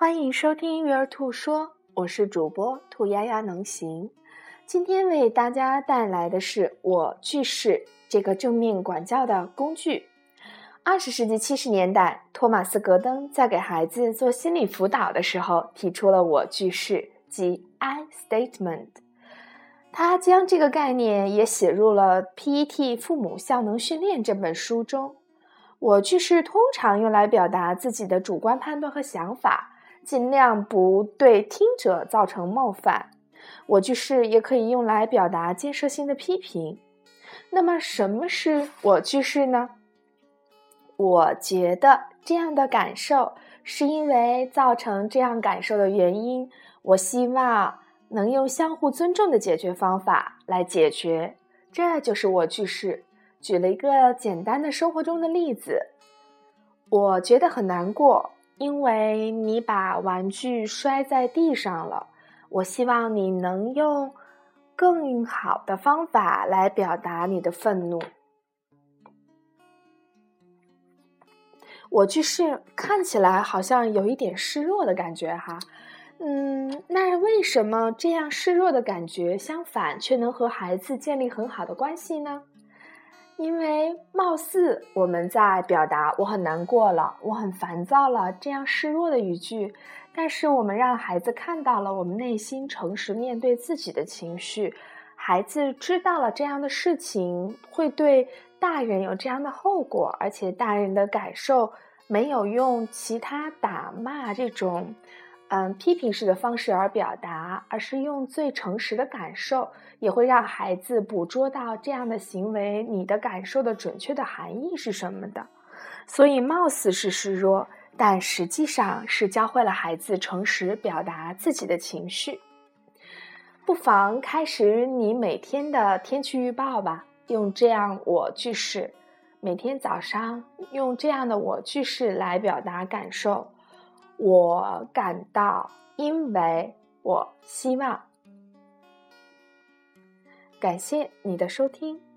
欢迎收听育儿兔说，我是主播兔丫丫能行。今天为大家带来的是我句式这个正面管教的工具。二十世纪七十年代，托马斯·格登在给孩子做心理辅导的时候，提出了我句式，即 I statement。他将这个概念也写入了《PET 父母效能训练》这本书中。我句式通常用来表达自己的主观判断和想法，尽量不对听者造成冒犯。我句式也可以用来表达建设性的批评。那么，什么是我句式呢？我觉得这样的感受是因为造成这样感受的原因。我希望能用相互尊重的解决方法来解决，这就是我句式。举了一个简单的生活中的例子，我觉得很难过，因为你把玩具摔在地上了。我希望你能用更好的方法来表达你的愤怒。我去试看起来好像有一点示弱的感觉哈，嗯，那为什么这样示弱的感觉相反却能和孩子建立很好的关系呢？因为貌似我们在表达我很难过了，我很烦躁了这样示弱的语句，但是我们让孩子看到了我们内心诚实面对自己的情绪，孩子知道了这样的事情会对大人有这样的后果，而且大人的感受没有用其他打骂这种。嗯，批评式的方式而表达，而是用最诚实的感受，也会让孩子捕捉到这样的行为，你的感受的准确的含义是什么的。所以，貌似是示弱，但实际上是教会了孩子诚实表达自己的情绪。不妨开始你每天的天气预报吧，用这样我句式，每天早上用这样的我句式来表达感受。我感到，因为我希望。感谢你的收听。